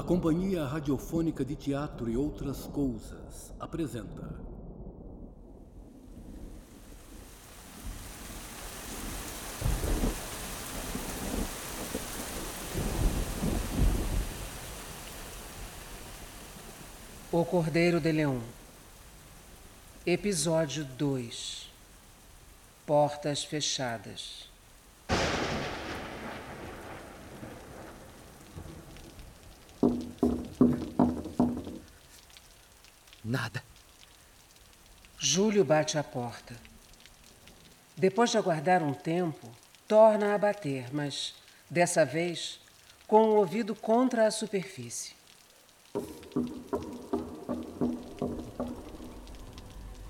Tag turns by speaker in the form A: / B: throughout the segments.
A: A Companhia Radiofônica de Teatro e Outras Coisas apresenta.
B: O Cordeiro de Leão, Episódio 2 Portas Fechadas.
C: Nada.
B: Júlio bate à porta. Depois de aguardar um tempo, torna a bater, mas dessa vez com o ouvido contra a superfície.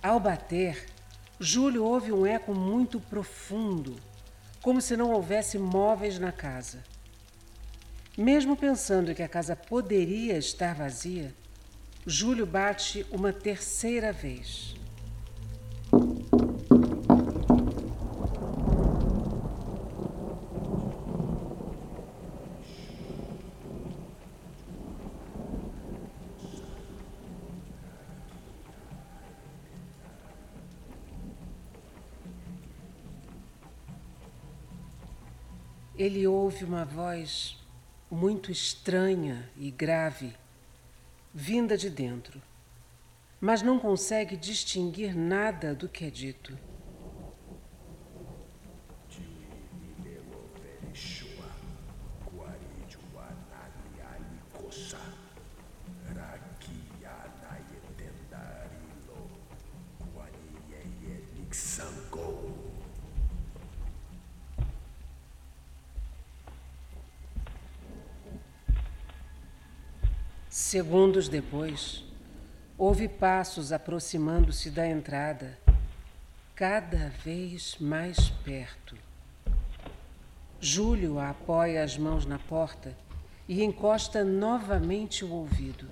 B: Ao bater, Júlio ouve um eco muito profundo, como se não houvesse móveis na casa. Mesmo pensando que a casa poderia estar vazia, Júlio bate uma terceira vez. Ele ouve uma voz muito estranha e grave vinda de dentro, mas não consegue distinguir nada do que é dito. Segundos depois, houve passos aproximando-se da entrada, cada vez mais perto. Júlio apoia as mãos na porta e encosta novamente o ouvido.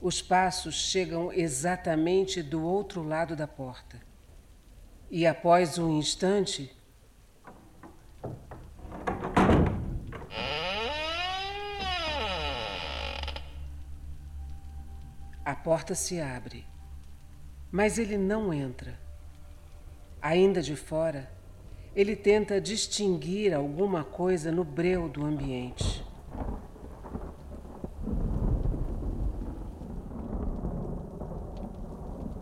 B: Os passos chegam exatamente do outro lado da porta. E após um instante, A porta se abre, mas ele não entra. Ainda de fora, ele tenta distinguir alguma coisa no breu do ambiente.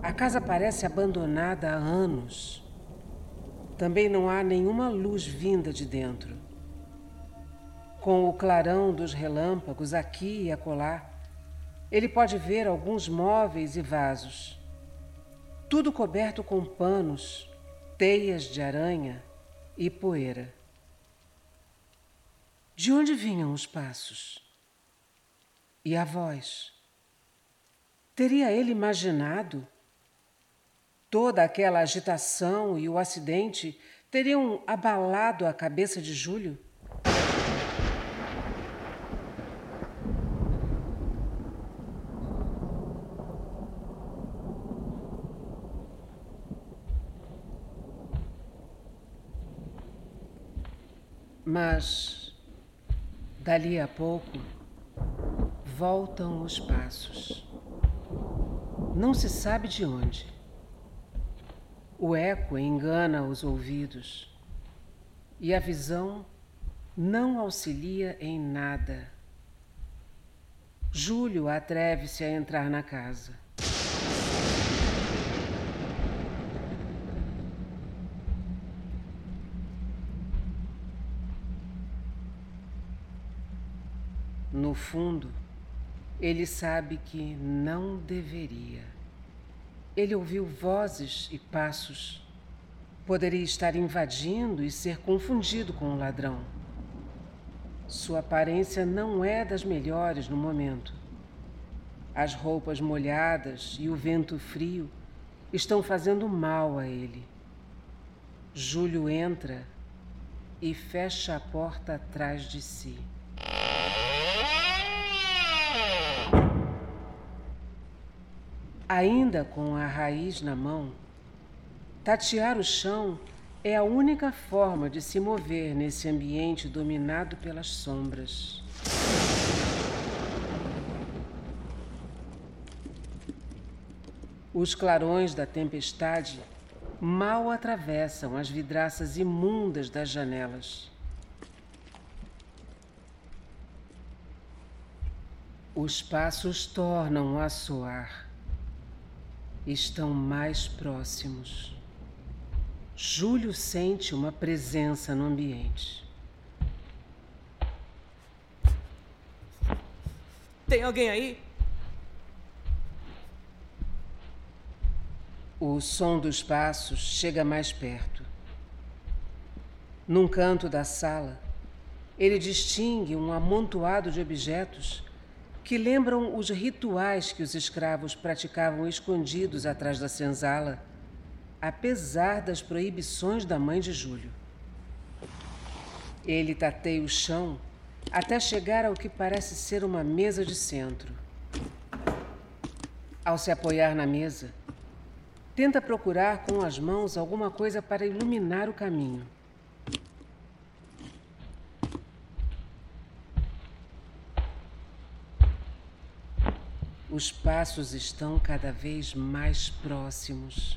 B: A casa parece abandonada há anos. Também não há nenhuma luz vinda de dentro. Com o clarão dos relâmpagos aqui e acolá, ele pode ver alguns móveis e vasos, tudo coberto com panos, teias de aranha e poeira. De onde vinham os passos? E a voz? Teria ele imaginado? Toda aquela agitação e o acidente teriam abalado a cabeça de Júlio? Mas, dali a pouco, voltam os passos. Não se sabe de onde. O eco engana os ouvidos e a visão não auxilia em nada. Júlio atreve-se a entrar na casa. No fundo, ele sabe que não deveria. Ele ouviu vozes e passos. Poderia estar invadindo e ser confundido com um ladrão. Sua aparência não é das melhores no momento. As roupas molhadas e o vento frio estão fazendo mal a ele. Júlio entra e fecha a porta atrás de si. Ainda com a raiz na mão, tatear o chão é a única forma de se mover nesse ambiente dominado pelas sombras. Os clarões da tempestade mal atravessam as vidraças imundas das janelas. Os passos tornam a soar. Estão mais próximos. Júlio sente uma presença no ambiente.
C: Tem alguém aí?
B: O som dos passos chega mais perto. Num canto da sala, ele distingue um amontoado de objetos que lembram os rituais que os escravos praticavam escondidos atrás da senzala, apesar das proibições da mãe de Júlio. Ele tateia o chão até chegar ao que parece ser uma mesa de centro. Ao se apoiar na mesa, tenta procurar com as mãos alguma coisa para iluminar o caminho. Os passos estão cada vez mais próximos.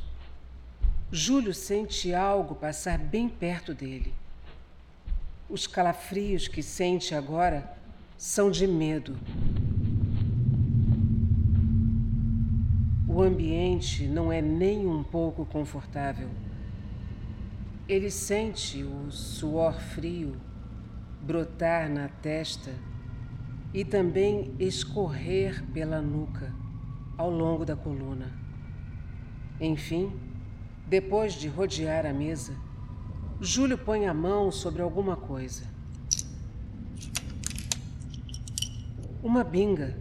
B: Júlio sente algo passar bem perto dele. Os calafrios que sente agora são de medo. O ambiente não é nem um pouco confortável. Ele sente o suor frio brotar na testa e também escorrer pela nuca, ao longo da coluna. Enfim, depois de rodear a mesa, Júlio põe a mão sobre alguma coisa. Uma binga,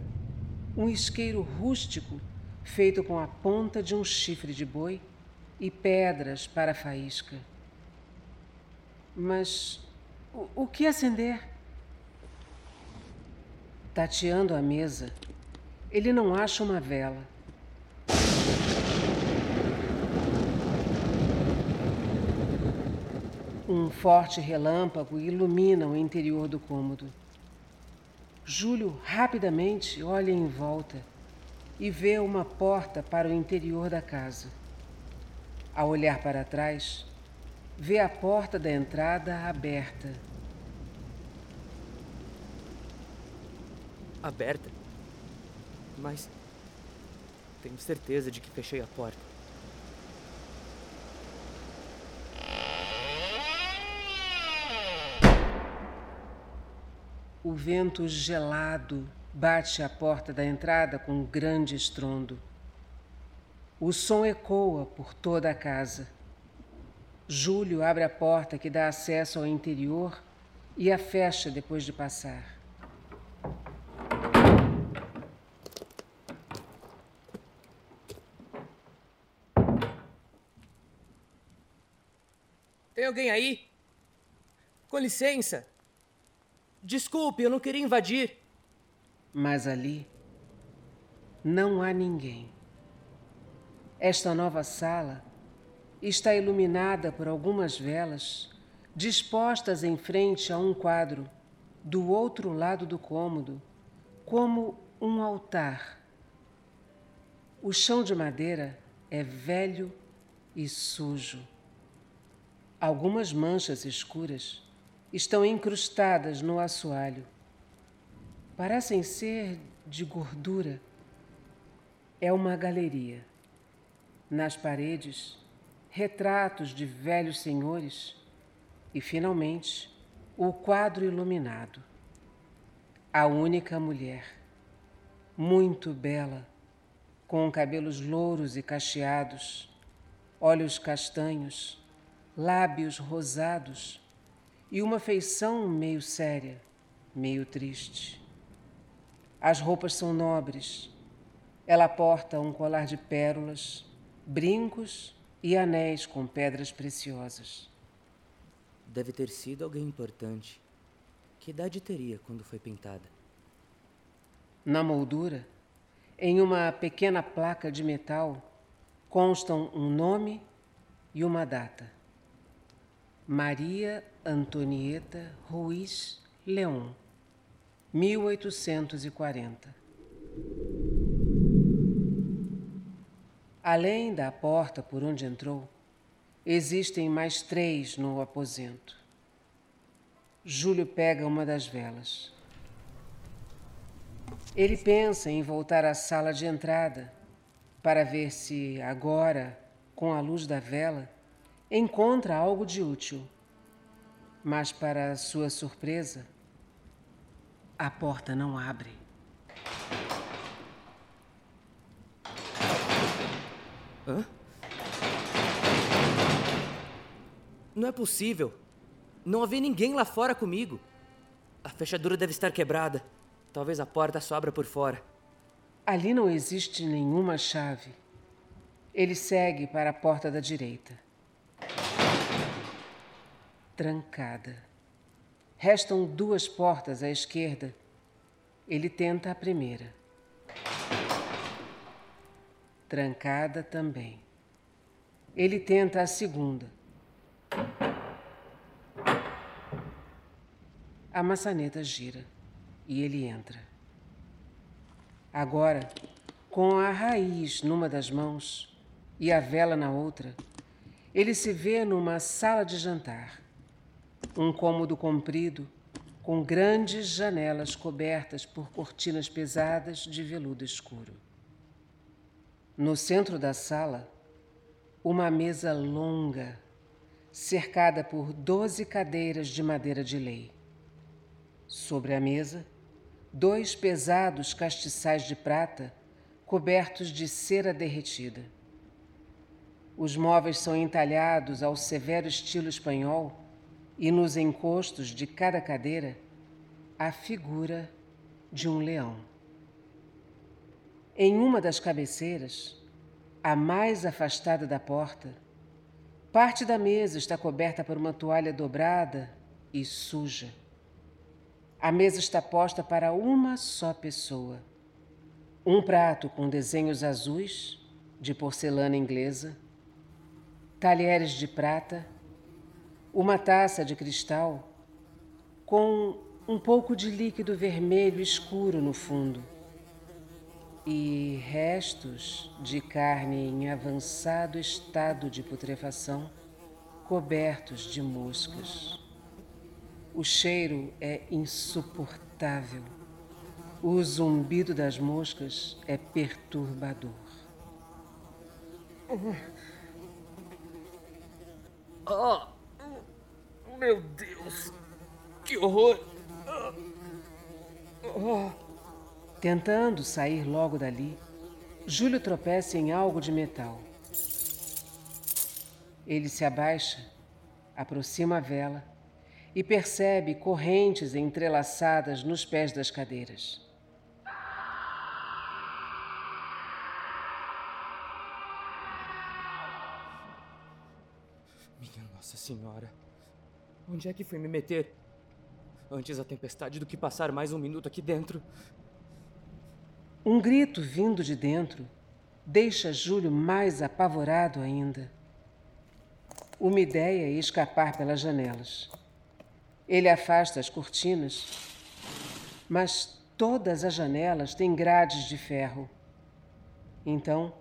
B: um isqueiro rústico feito com a ponta de um chifre de boi e pedras para faísca. Mas o, o que acender? Tateando a mesa, ele não acha uma vela. Um forte relâmpago ilumina o interior do cômodo. Júlio rapidamente olha em volta e vê uma porta para o interior da casa. Ao olhar para trás, vê a porta da entrada aberta
C: aberta. Mas tenho certeza de que fechei a porta.
B: O vento gelado bate à porta da entrada com um grande estrondo. O som ecoa por toda a casa. Júlio abre a porta que dá acesso ao interior e a fecha depois de passar.
C: Tem alguém aí? Com licença. Desculpe, eu não queria invadir.
B: Mas ali não há ninguém. Esta nova sala está iluminada por algumas velas dispostas em frente a um quadro do outro lado do cômodo, como um altar. O chão de madeira é velho e sujo. Algumas manchas escuras estão incrustadas no assoalho. Parecem ser de gordura. É uma galeria. Nas paredes, retratos de velhos senhores e, finalmente, o quadro iluminado. A única mulher, muito bela, com cabelos louros e cacheados, olhos castanhos lábios rosados e uma feição meio séria, meio triste. As roupas são nobres. Ela porta um colar de pérolas, brincos e anéis com pedras preciosas.
C: Deve ter sido alguém importante. Que idade teria quando foi pintada?
B: Na moldura, em uma pequena placa de metal, constam um nome e uma data. Maria Antonieta Ruiz Leon, 1840. Além da porta por onde entrou, existem mais três no aposento. Júlio pega uma das velas. Ele pensa em voltar à sala de entrada para ver se, agora, com a luz da vela, encontra algo de útil. Mas, para sua surpresa, a porta não abre.
C: Hã? Não é possível. Não havia ninguém lá fora comigo. A fechadura deve estar quebrada. Talvez a porta só abra por fora.
B: Ali não existe nenhuma chave. Ele segue para a porta da direita. Trancada. Restam duas portas à esquerda. Ele tenta a primeira. Trancada também. Ele tenta a segunda. A maçaneta gira e ele entra. Agora, com a raiz numa das mãos e a vela na outra, ele se vê numa sala de jantar. Um cômodo comprido, com grandes janelas cobertas por cortinas pesadas de veludo escuro. No centro da sala, uma mesa longa, cercada por doze cadeiras de madeira de lei. Sobre a mesa, dois pesados castiçais de prata cobertos de cera derretida. Os móveis são entalhados ao severo estilo espanhol e nos encostos de cada cadeira a figura de um leão. Em uma das cabeceiras, a mais afastada da porta, parte da mesa está coberta por uma toalha dobrada e suja. A mesa está posta para uma só pessoa. Um prato com desenhos azuis, de porcelana inglesa, talheres de prata, uma taça de cristal com um pouco de líquido vermelho escuro no fundo e restos de carne em avançado estado de putrefação cobertos de moscas. O cheiro é insuportável. O zumbido das moscas é perturbador.
C: Oh, meu Deus, que horror!
B: Oh. Tentando sair logo dali, Júlio tropeça em algo de metal. Ele se abaixa, aproxima a vela e percebe correntes entrelaçadas nos pés das cadeiras.
C: Minha Nossa Senhora. Onde é que fui me meter? Antes a tempestade do que passar mais um minuto aqui dentro.
B: Um grito vindo de dentro deixa Júlio mais apavorado ainda. Uma ideia é escapar pelas janelas. Ele afasta as cortinas, mas todas as janelas têm grades de ferro. Então,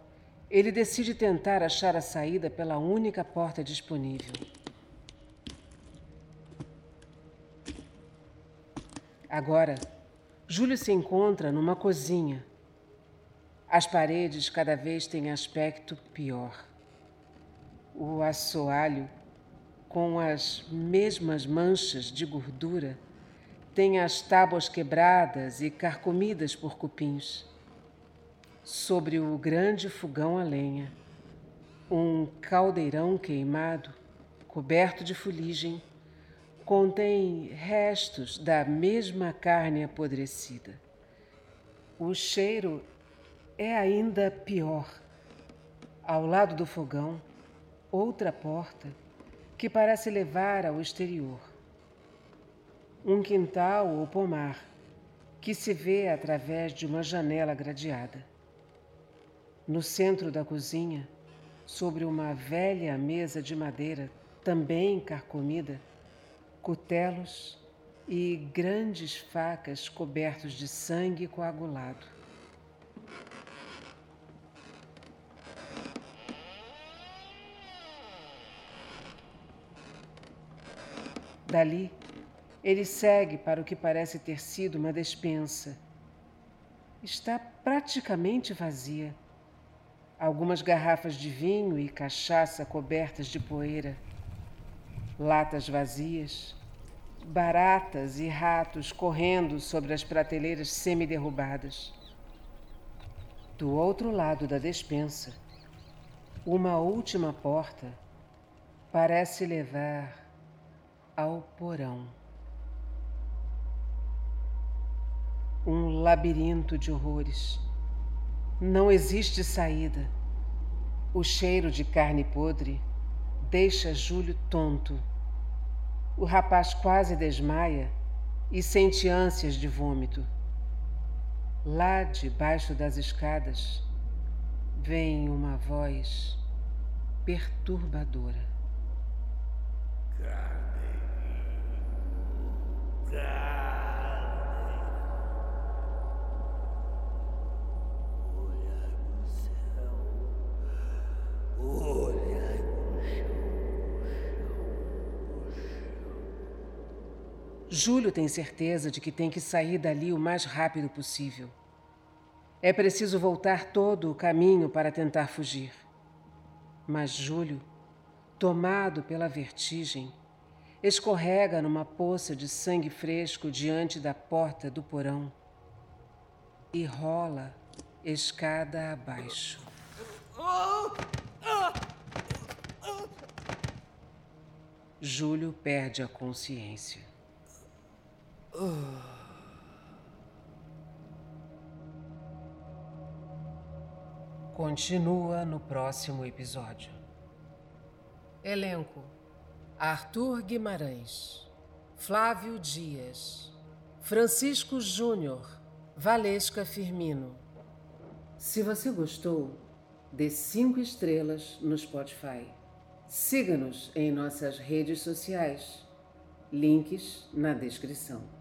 B: ele decide tentar achar a saída pela única porta disponível. Agora, Júlio se encontra numa cozinha. As paredes cada vez têm aspecto pior. O assoalho, com as mesmas manchas de gordura, tem as tábuas quebradas e carcomidas por cupins. Sobre o grande fogão a lenha, um caldeirão queimado, coberto de fuligem, contém restos da mesma carne apodrecida. O cheiro é ainda pior. Ao lado do fogão, outra porta que parece levar ao exterior. Um quintal ou pomar que se vê através de uma janela gradeada. No centro da cozinha, sobre uma velha mesa de madeira também carcomida, cutelos e grandes facas cobertos de sangue coagulado. Dali, ele segue para o que parece ter sido uma despensa. Está praticamente vazia. Algumas garrafas de vinho e cachaça cobertas de poeira. Latas vazias, baratas e ratos correndo sobre as prateleiras semiderrubadas. Do outro lado da despensa, uma última porta parece levar ao porão. Um labirinto de horrores. Não existe saída. O cheiro de carne podre deixa Júlio tonto. O rapaz quase desmaia e sente ânsias de vômito. Lá debaixo das escadas vem uma voz perturbadora. Júlio tem certeza de que tem que sair dali o mais rápido possível. É preciso voltar todo o caminho para tentar fugir. Mas Júlio, tomado pela vertigem, escorrega numa poça de sangue fresco diante da porta do porão e rola escada abaixo. Júlio perde a consciência. Continua no próximo episódio. Elenco: Arthur Guimarães, Flávio Dias, Francisco Júnior, Valesca Firmino. Se você gostou, dê cinco estrelas no Spotify. Siga-nos em nossas redes sociais. Links na descrição.